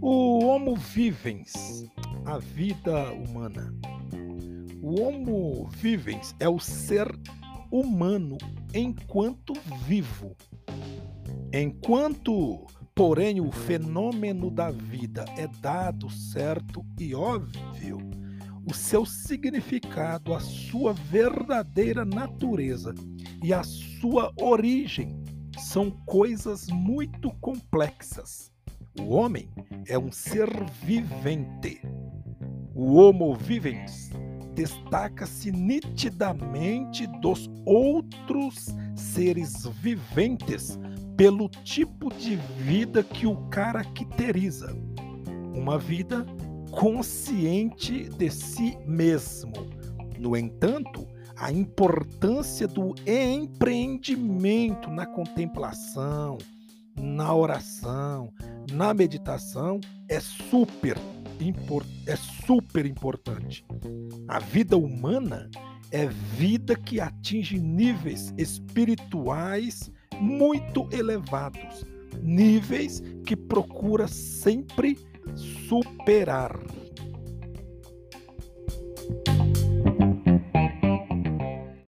Homo vivens, a vida humana. O Homo vivens é o ser humano enquanto vivo. Enquanto, porém, o fenômeno da vida é dado certo e óbvio, o seu significado, a sua verdadeira natureza e a sua origem são coisas muito complexas. O homem é um ser vivente. O Homo vivens destaca-se nitidamente dos outros seres viventes pelo tipo de vida que o caracteriza. Uma vida consciente de si mesmo. No entanto, a importância do empreendimento na contemplação, na oração, na meditação é super, é super importante. A vida humana é vida que atinge níveis espirituais muito elevados, níveis que procura sempre superar.